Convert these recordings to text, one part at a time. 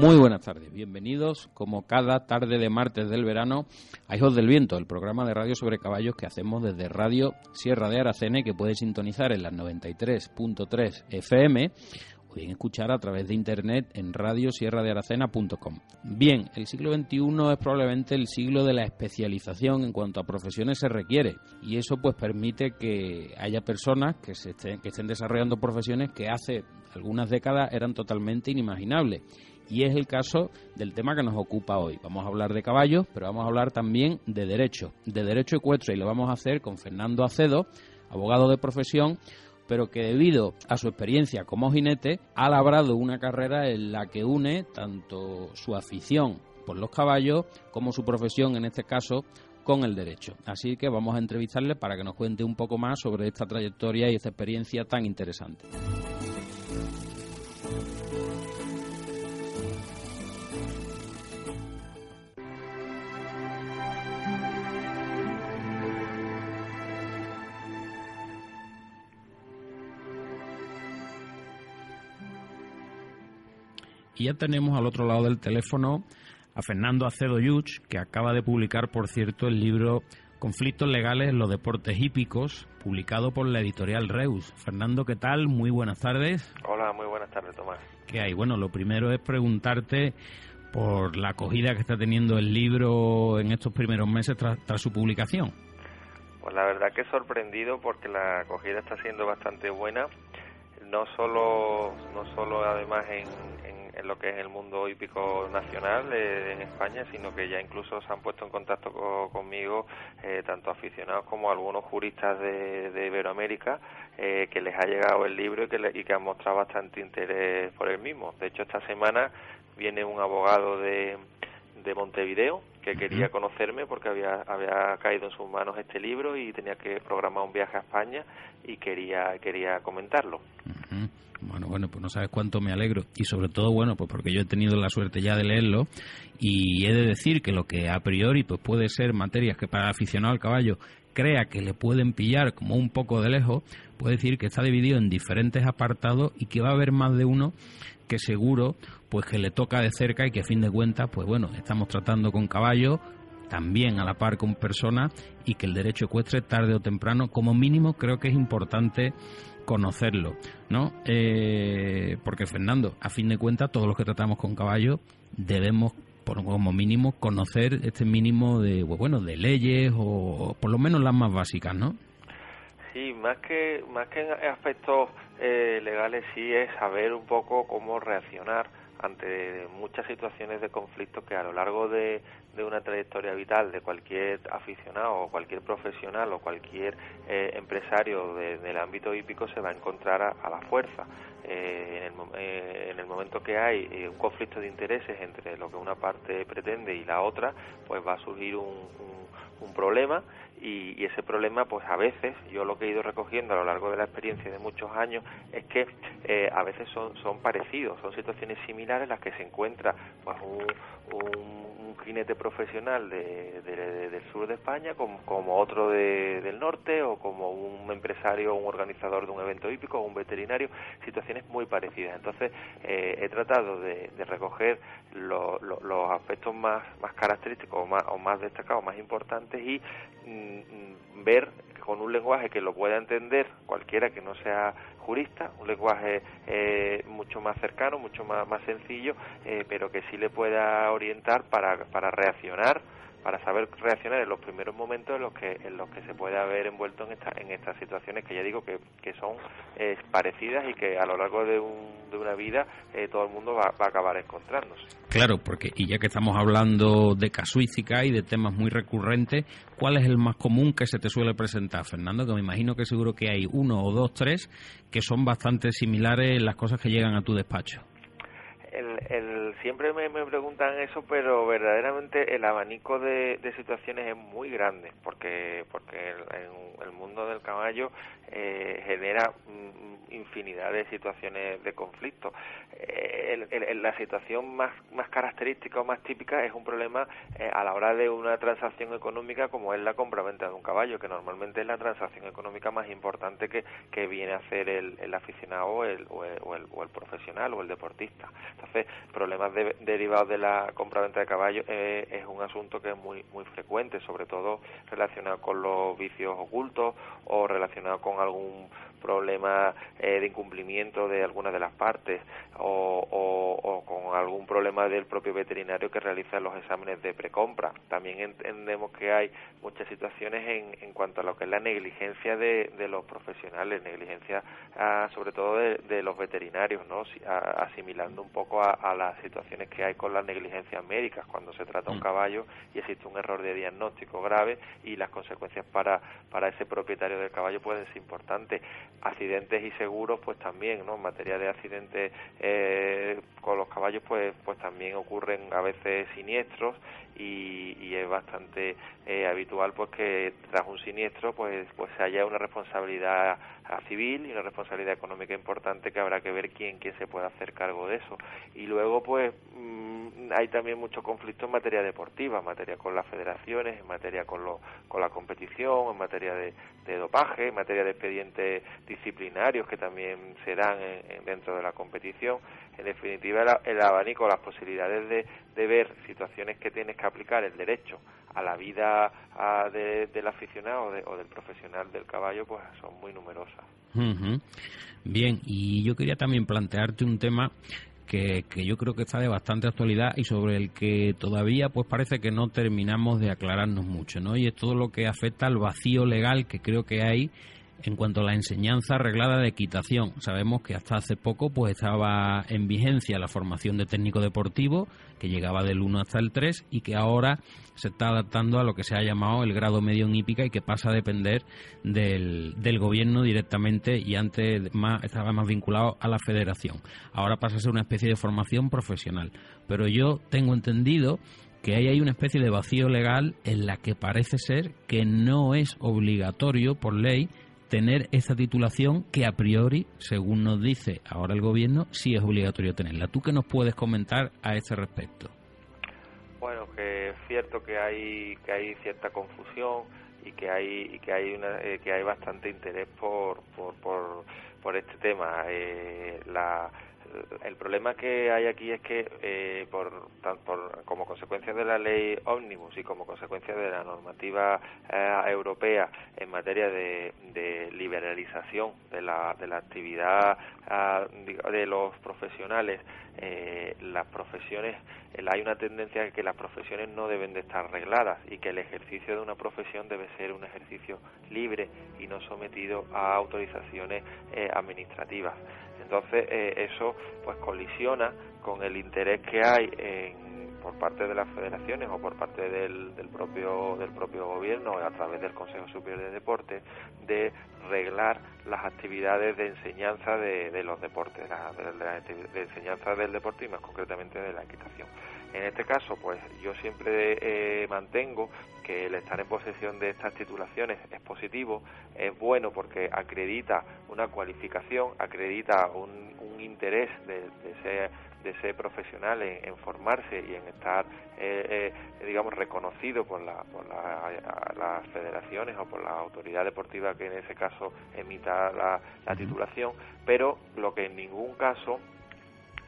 Muy buenas tardes, bienvenidos como cada tarde de martes del verano a Hijos del Viento, el programa de radio sobre caballos que hacemos desde Radio Sierra de Aracene que puede sintonizar en las 93.3 FM o bien escuchar a través de internet en radiosierradearacena.com. Bien, el siglo XXI es probablemente el siglo de la especialización en cuanto a profesiones se requiere y eso pues permite que haya personas que, se estén, que estén desarrollando profesiones que hace algunas décadas eran totalmente inimaginables. Y es el caso del tema que nos ocupa hoy. Vamos a hablar de caballos, pero vamos a hablar también de derecho, de derecho ecuestre, y lo vamos a hacer con Fernando Acedo, abogado de profesión, pero que debido a su experiencia como jinete ha labrado una carrera en la que une tanto su afición por los caballos como su profesión, en este caso, con el derecho. Así que vamos a entrevistarle para que nos cuente un poco más sobre esta trayectoria y esta experiencia tan interesante. Y ya tenemos al otro lado del teléfono a Fernando Acedo Yuch, que acaba de publicar, por cierto, el libro Conflictos legales en los deportes hípicos, publicado por la editorial Reus. Fernando, ¿qué tal? Muy buenas tardes. Hola, muy buenas tardes, Tomás. ¿Qué hay? Bueno, lo primero es preguntarte por la acogida que está teniendo el libro en estos primeros meses tras, tras su publicación. Pues la verdad que he sorprendido porque la acogida está siendo bastante buena no solo no solo además en, en, lo que es el mundo hípico nacional eh, en España sino que ya incluso se han puesto en contacto conmigo eh, tanto aficionados como algunos juristas de, de Iberoamérica eh, que les ha llegado el libro y que, y que han mostrado bastante interés por el mismo. De hecho esta semana viene un abogado de de Montevideo que quería conocerme porque había, había caído en sus manos este libro y tenía que programar un viaje a España y quería, quería comentarlo. Bueno, bueno, pues no sabes cuánto me alegro. Y sobre todo, bueno, pues porque yo he tenido la suerte ya de leerlo y he de decir que lo que a priori pues puede ser materias que para el aficionado al caballo crea que le pueden pillar como un poco de lejos, puede decir que está dividido en diferentes apartados y que va a haber más de uno que seguro pues que le toca de cerca y que a fin de cuentas pues bueno estamos tratando con caballos también a la par con personas y que el derecho ecuestre tarde o temprano como mínimo creo que es importante conocerlo no eh, porque Fernando a fin de cuentas todos los que tratamos con caballos debemos por, como mínimo conocer este mínimo de pues, bueno de leyes o por lo menos las más básicas no Sí, más que, más que en aspectos eh, legales sí es saber un poco cómo reaccionar ante muchas situaciones de conflicto que a lo largo de, de una trayectoria vital de cualquier aficionado o cualquier profesional o cualquier eh, empresario del ámbito hípico se va a encontrar a, la fuerza. Eh, en, el, en, el, momento que hay un conflicto de intereses entre lo que una parte pretende y la otra, pues va a surgir un, un, problema y, ese problema pues a veces yo lo que he ido recogiendo a lo largo de la experiencia de muchos años es que eh, a veces son, son parecidos son situaciones similares las que se encuentra pues un, jinete profesional de, del sur de España como, como otro del norte o como un empresario un organizador de un evento hípico un veterinario situaciones muy parecidas. Entonces eh, he tratado de, recoger los aspectos más, más característicos o más, o más destacados más importantes y mm, Mm, ver con un lenguaje que lo pueda entender cualquiera que no sea jurista, un lenguaje eh, mucho más cercano, mucho más, más sencillo, eh, pero que sí le pueda orientar para, para reaccionar para saber reaccionar en los primeros momentos en los que en los que se puede haber envuelto en esta, en estas situaciones que ya digo que, que son eh, parecidas y que a lo largo de, un, de una vida eh, todo el mundo va, va, a acabar encontrándose. Claro, porque y ya que estamos hablando de casuística y de temas muy recurrentes, ¿cuál es el más común que se te suele presentar, Fernando? Que me imagino que seguro que hay uno o dos, tres que son bastante similares en las cosas que llegan a tu despacho el, siempre me, preguntan eso, pero verdaderamente el abanico de, situaciones es muy grande, porque porque el, el mundo del caballo eh, genera mm, infinidad de situaciones de conflicto. Eh, la situación más, más característica o más típica es un problema eh, a la hora de una transacción económica como es la compra-venta de un caballo, que normalmente es la transacción económica más importante que, que viene a hacer el, el aficionado o el, o, el, o el profesional o el deportista. Entonces, problemas derivados de la compra-venta de caballos eh, es un asunto que es muy muy frecuente, sobre todo relacionado con los vicios ocultos o relacionado con algún problema eh, de incumplimiento de alguna de las partes o, con algún problema del propio veterinario que realiza los exámenes de precompra. También entendemos que hay muchas situaciones en, en cuanto a lo que es la negligencia de, los profesionales, negligencia ah, sobre todo de, los veterinarios, ¿no? asimilando un poco a, las situaciones que hay con las negligencias médicas cuando se trata un mm. caballo y existe un error de diagnóstico grave y las consecuencias para, para ese propietario del caballo pueden ser importantes accidentes y seguros pues también no en materia de accidentes eh, con los caballos pues pues también ocurren a veces siniestros y, y es bastante eh, habitual pues que tras un siniestro pues pues haya una responsabilidad civil y una responsabilidad económica importante que habrá que ver quién quién se puede hacer cargo de eso. Y luego pues mm, hay también mucho conflicto en materia deportiva en materia con las federaciones en materia con lo, con la competición en materia de, dopaje en materia de expedientes disciplinarios que también se dan dentro de la competición en definitiva el, abanico las posibilidades de, de ver situaciones que tienes que aplicar el derecho a la vida del aficionado o, del profesional del caballo, pues son muy numerosas. Bien, y yo quería también plantearte un tema que, que, yo creo que está de bastante actualidad y sobre el que todavía pues parece que no terminamos de aclararnos mucho, ¿no? Y es todo lo que afecta al vacío legal que creo que hay en cuanto a la enseñanza arreglada de equitación, sabemos que hasta hace poco pues estaba en vigencia la formación de técnico deportivo, que llegaba del 1 hasta el 3 y que ahora se está adaptando a lo que se ha llamado el grado medio en hípica y que pasa a depender del, del gobierno directamente y antes más, estaba más vinculado a la federación. Ahora pasa a ser una especie de formación profesional. Pero yo tengo entendido que ahí hay una especie de vacío legal en la que parece ser que no es obligatorio por ley tener esa titulación que a priori, según nos dice ahora el gobierno, sí es obligatorio tenerla. ¿Tú qué nos puedes comentar a ese respecto? Bueno, que es cierto que hay que hay cierta confusión y que hay y que hay una, eh, que hay bastante interés por por, por, por este tema. Eh, la el problema que hay aquí es que eh, por, como consecuencia de la ley ómnibus y como consecuencia de la normativa eh, europea en materia de, liberalización de la, de la actividad ah, de los profesionales eh, las profesiones hay una tendencia a que las profesiones no deben de estar regladas y que el ejercicio de una profesión debe ser un ejercicio libre y no sometido a autorizaciones administrativas entonces eh, eso pues colisiona con el interés que hay por parte de las federaciones o por parte del, del, propio del propio gobierno a través del Consejo Superior de Deportes de reglar las actividades de enseñanza de, los deportes, de, enseñanza del deporte y más concretamente de la equitación. En este caso, pues yo siempre eh, mantengo que el estar en posesión de estas titulaciones es positivo, es bueno porque acredita una cualificación, acredita un, interés de, de, ser, profesional en, formarse y en estar, eh, eh, digamos, reconocido por, la, por las federaciones o por la autoridad deportiva que en ese caso emita la, titulación, pero lo que en ningún caso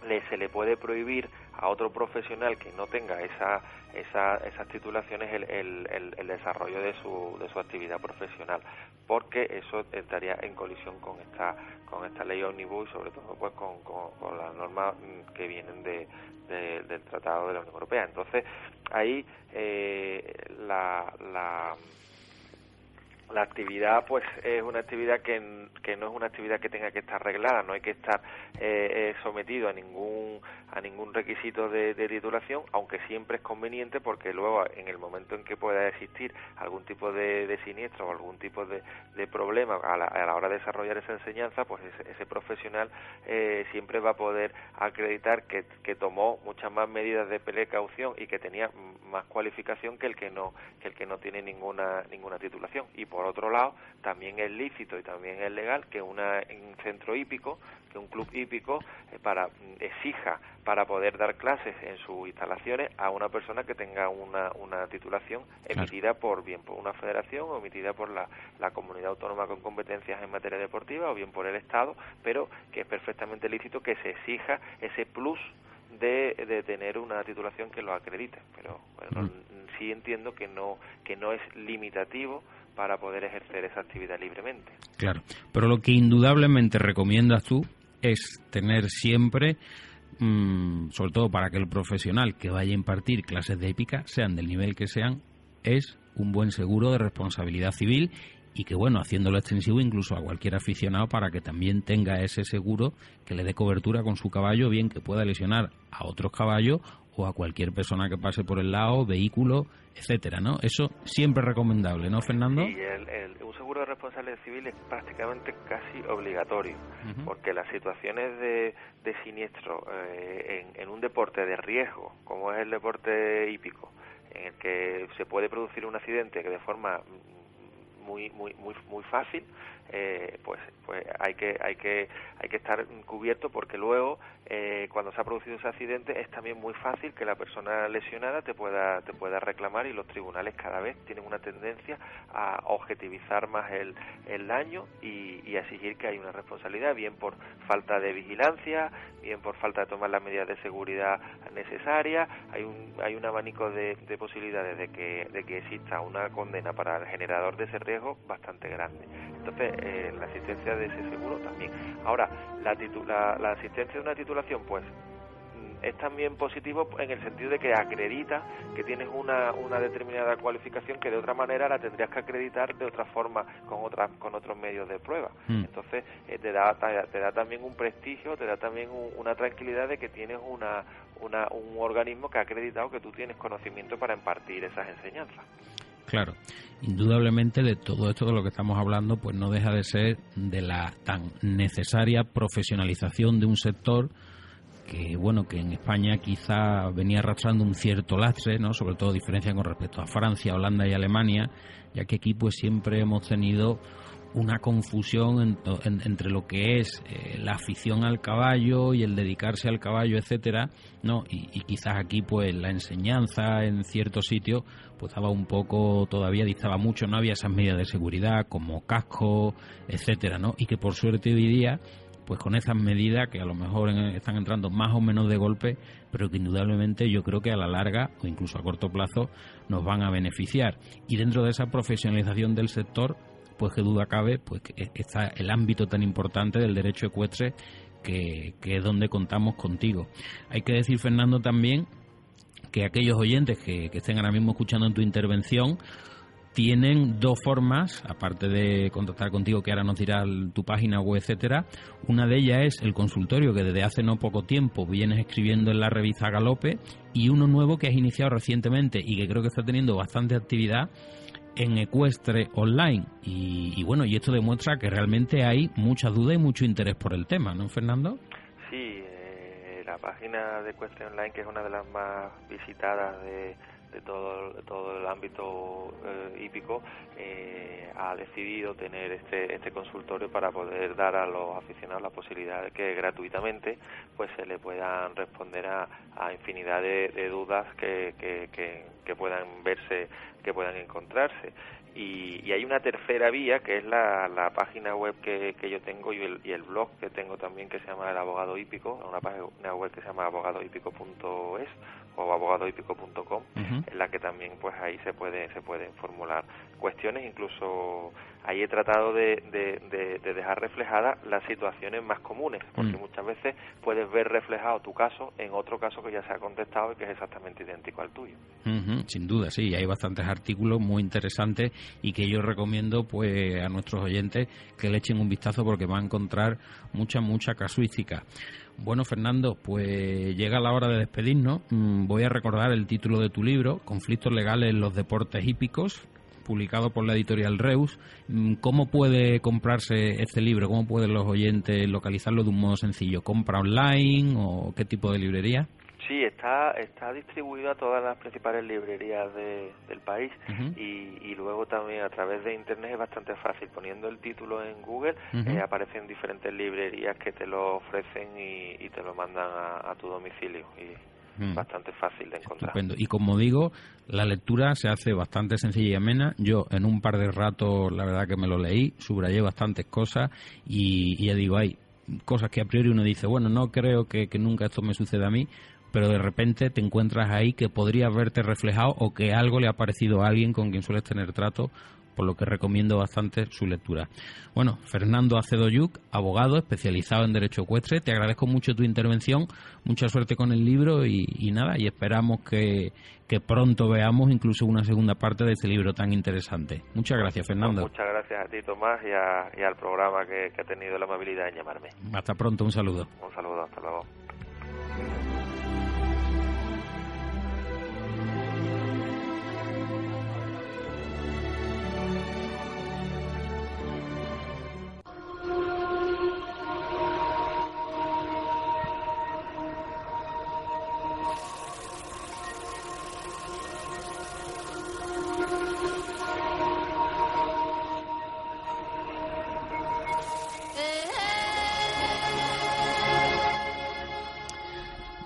le, se le puede prohibir a otro profesional que no tenga esa, esa, esas titulaciones el, el, el, desarrollo de su, de su actividad profesional, porque eso estaría en colisión con esta, con esta ley omnibus y sobre todo pues con, con, las normas mm, que vienen de, del Tratado de la Unión Europea. Entonces, ahí eh, la, la la actividad pues es una actividad que, que, no es una actividad que tenga que estar arreglada, no hay que estar eh, eh, sometido a ningún a ningún requisito de, titulación, aunque siempre es conveniente porque luego en el momento en que pueda existir algún tipo de, siniestro o algún tipo de, problema a la, hora de desarrollar esa enseñanza, pues ese, profesional eh, siempre va a poder acreditar que, que tomó muchas más medidas de precaución y que tenía más cualificación que el que no que el que no tiene ninguna ninguna titulación. Y por otro lado también es lícito y también es legal que una, un centro hípico que un club hípico eh, para exija para poder dar clases en sus instalaciones a una persona que tenga una, una titulación emitida por bien por una federación o emitida por la, la comunidad autónoma con competencias en materia deportiva o bien por el Estado, pero que es perfectamente lícito que se exija ese plus de, de tener una titulación que lo acredite. Pero bueno, sí entiendo que no, que no es limitativo para poder ejercer esa actividad libremente. Claro, pero lo que indudablemente recomiendas tú es tener siempre, mm, sobre todo para que el profesional que vaya a impartir clases de épica, sean del nivel que sean, es un buen seguro de responsabilidad civil y que bueno, haciéndolo extensivo incluso a cualquier aficionado para que también tenga ese seguro que le dé cobertura con su caballo, bien que pueda lesionar a otros caballos o a cualquier persona que pase por el lado, vehículo, etcétera, ¿no? Eso siempre recomendable, ¿no, Fernando? Sí, el, un seguro de responsabilidad civil es prácticamente casi obligatorio, porque las situaciones de, de siniestro eh, en, en un deporte de riesgo, como es el deporte hípico, en el que se puede producir un accidente que de forma muy muy muy muy fácil eh, pues pues hay que hay que hay que estar cubierto porque luego eh, cuando se ha producido ese accidente es también muy fácil que la persona lesionada te pueda te pueda reclamar y los tribunales cada vez tienen una tendencia a objetivizar más el, el daño y, y exigir que hay una responsabilidad bien por falta de vigilancia bien por falta de tomar las medidas de seguridad necesarias. Hay un hay un abanico de, de posibilidades de que de que exista una condena para el generador de ese riesgo bastante grande. Entonces eh, la asistencia de ese seguro también. Ahora, la, la, asistencia de una titulación, pues mm, es también positivo en el sentido de que acredita que tienes una, una determinada cualificación que de otra manera la tendrías que acreditar de otra forma con otras con otros medios de prueba mm. entonces eh, te da te da también un prestigio te da también una tranquilidad de que tienes una, una un organismo que ha acreditado que tú tienes conocimiento para impartir esas enseñanzas Claro, indudablemente de todo esto de lo que estamos hablando, pues no deja de ser de la tan necesaria profesionalización de un sector que bueno que en España quizá venía arrastrando un cierto lastre, no, sobre todo diferencia con respecto a Francia, Holanda y Alemania, ya que aquí pues siempre hemos tenido una confusión entre lo que es eh, la afición al caballo y el dedicarse al caballo, etcétera, no y, quizás aquí pues la enseñanza en ciertos sitios pues estaba un poco todavía dictaba mucho, no había esas medidas de seguridad como casco, etcétera, no y que por suerte hoy día pues con esas medidas que a lo mejor están entrando más o menos de golpe, pero que indudablemente yo creo que a la larga o incluso a corto plazo nos van a beneficiar. Y dentro de esa profesionalización del sector, pues que duda cabe, pues está el ámbito tan importante del derecho ecuestre que, es donde contamos contigo. Hay que decir, Fernando, también que aquellos oyentes que, estén ahora mismo escuchando tu intervención, tienen dos formas, aparte de contactar contigo, que ahora nos dirá tu página web, etcétera. Una de ellas es el consultorio que desde hace no poco tiempo vienes escribiendo en la revista Galope y uno nuevo que has iniciado recientemente y que creo que está teniendo bastante actividad en Ecuestre Online. Y, bueno, y esto demuestra que realmente hay mucha duda y mucho interés por el tema, ¿no, Fernando? Sí, eh, la página de Ecuestre Online, que es una de las más visitadas de, de todo, ámbito eh, hípico, eh, ha decidido tener este, este consultorio para poder dar a los aficionados la posibilidad de que gratuitamente pues se le puedan responder a, infinidad de, dudas que, puedan verse que puedan encontrarse. Y, hay una tercera vía que es la, página web que, que yo tengo y el, y el, blog que tengo también que se llama El Abogado Hípico, una página web que se llama abogadohípico.es o abogadohípico.com, en la que también pues ahí se puede se pueden formular cuestiones, incluso ahí he tratado de, de, de, dejar reflejadas las situaciones más comunes, porque mm. muchas veces puedes ver reflejado tu caso en otro caso que ya se ha contestado y que es exactamente idéntico al tuyo. sin duda, sí, hay bastantes artículos muy interesantes y que yo recomiendo pues a nuestros oyentes que le echen un vistazo porque van a encontrar mucha, mucha casuística. Bueno, Fernando, pues llega la hora de despedirnos. Mm, voy a recordar el título de tu libro, Conflictos legales en los deportes hípicos, publicado por la editorial Reus. Mm, ¿Cómo puede comprarse este libro? ¿Cómo pueden los oyentes localizarlo de un modo sencillo? ¿Compra online o qué tipo de librería? Sí, está, está distribuido a todas las principales librerías del país y, luego también a través de Internet es bastante fácil. Poniendo el título en Google eh, aparecen diferentes librerías que te lo ofrecen y, te lo mandan a, tu domicilio. Y, bastante fácil de encontrar. Y como digo, la lectura se hace bastante sencilla y amena. Yo en un par de ratos, la verdad que me lo leí, subrayé bastantes cosas y, ya digo, hay cosas que a priori uno dice, bueno, no creo que, que nunca esto me suceda a mí, pero de repente te encuentras ahí que podrías verte reflejado o que algo le ha parecido a alguien con quien sueles tener trato por lo que recomiendo bastante su lectura. Bueno, Fernando Acedoyuc, abogado especializado en derecho ecuestre, te agradezco mucho tu intervención, mucha suerte con el libro y, nada, y esperamos que, pronto veamos incluso una segunda parte de este libro tan interesante. Muchas gracias, Fernando. muchas gracias a ti, Tomás, y, al programa que, que ha tenido la amabilidad de llamarme. Hasta pronto, un saludo. Un saludo, hasta luego.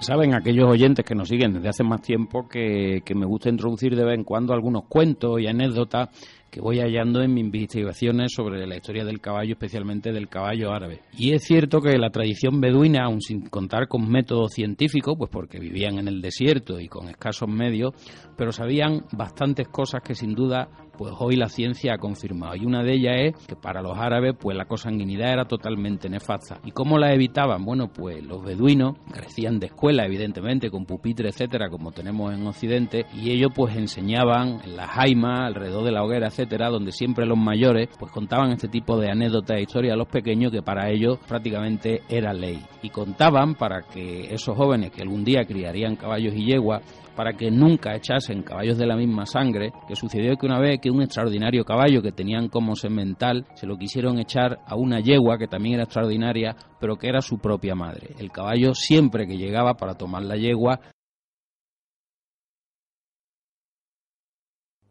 Saben aquellos oyentes que nos siguen desde hace más tiempo que, que, me gusta introducir de vez en cuando algunos cuentos y anécdotas que voy hallando en mis investigaciones sobre la historia del caballo, especialmente del caballo árabe. Y es cierto que la tradición beduina, aun sin contar con métodos científicos, pues porque vivían en el desierto y con escasos medios, pero sabían bastantes cosas que sin duda pues hoy la ciencia ha confirmado. Y una de ellas es que para los árabes pues la consanguinidad era totalmente nefasta. ¿Y cómo la evitaban? Bueno, pues los beduinos crecían de escuela, evidentemente, con pupitre, etcétera, como tenemos en Occidente, y ellos pues enseñaban en la jaima, alrededor de la hoguera, etcétera, donde siempre los mayores pues contaban este tipo de anécdotas e historias a los pequeños que para ellos prácticamente era ley. Y contaban para que esos jóvenes que algún día criarían caballos y yeguas para que nunca echasen caballos de la misma sangre, que sucedió que una vez que un extraordinario caballo que tenían como semental se lo quisieron echar a una yegua que también era extraordinaria, pero que era su propia madre. El caballo siempre que llegaba para tomar la yegua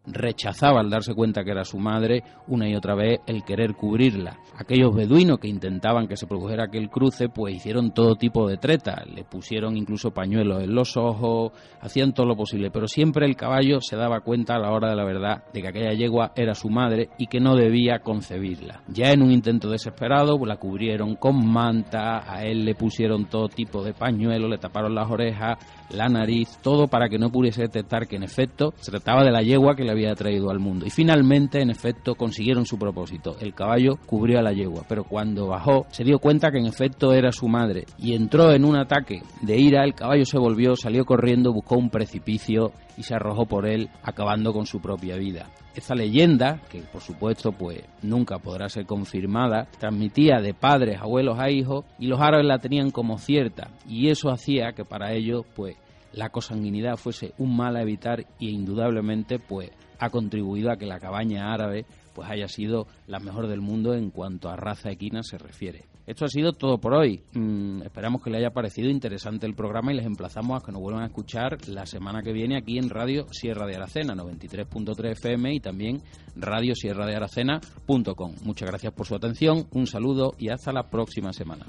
rechazaba al darse cuenta que era su madre una y otra vez el querer cubrirla. Aquellos beduinos que intentaban que se produjera aquel cruce pues hicieron todo tipo de treta, le pusieron incluso pañuelos en los ojos, hacían todo lo posible, pero siempre el caballo se daba cuenta a la hora de la verdad de que aquella yegua era su madre y que no debía concebirla. Ya en un intento desesperado pues, la cubrieron con manta, a él le pusieron todo tipo de pañuelos, le taparon las orejas, la nariz, todo para que no pudiese detectar que en efecto se trataba de la yegua que le había traído al mundo. Y finalmente, en efecto, consiguieron su propósito. El caballo cubrió a la yegua, pero cuando bajó se dio cuenta que en efecto era su madre y entró en un ataque de ira. El caballo se volvió, salió corriendo, buscó un precipicio y se arrojó por él, acabando con su propia vida. Esta leyenda, que por supuesto pues nunca podrá ser confirmada, transmitía de padres, abuelos a hijos y los árabes la tenían como cierta y eso hacía que para ellos pues la consanguinidad fuese un mal a evitar y indudablemente pues ha contribuido a que la cabaña árabe pues haya sido la mejor del mundo en cuanto a raza equina se refiere. Esto ha sido todo por hoy. Mm, esperamos que les haya parecido interesante el programa y les emplazamos a que nos vuelvan a escuchar la semana que viene aquí en Radio Sierra de Aracena 93.3 FM y también Radio Sierra de Aracena.com. Muchas gracias por su atención, un saludo y hasta la próxima semana.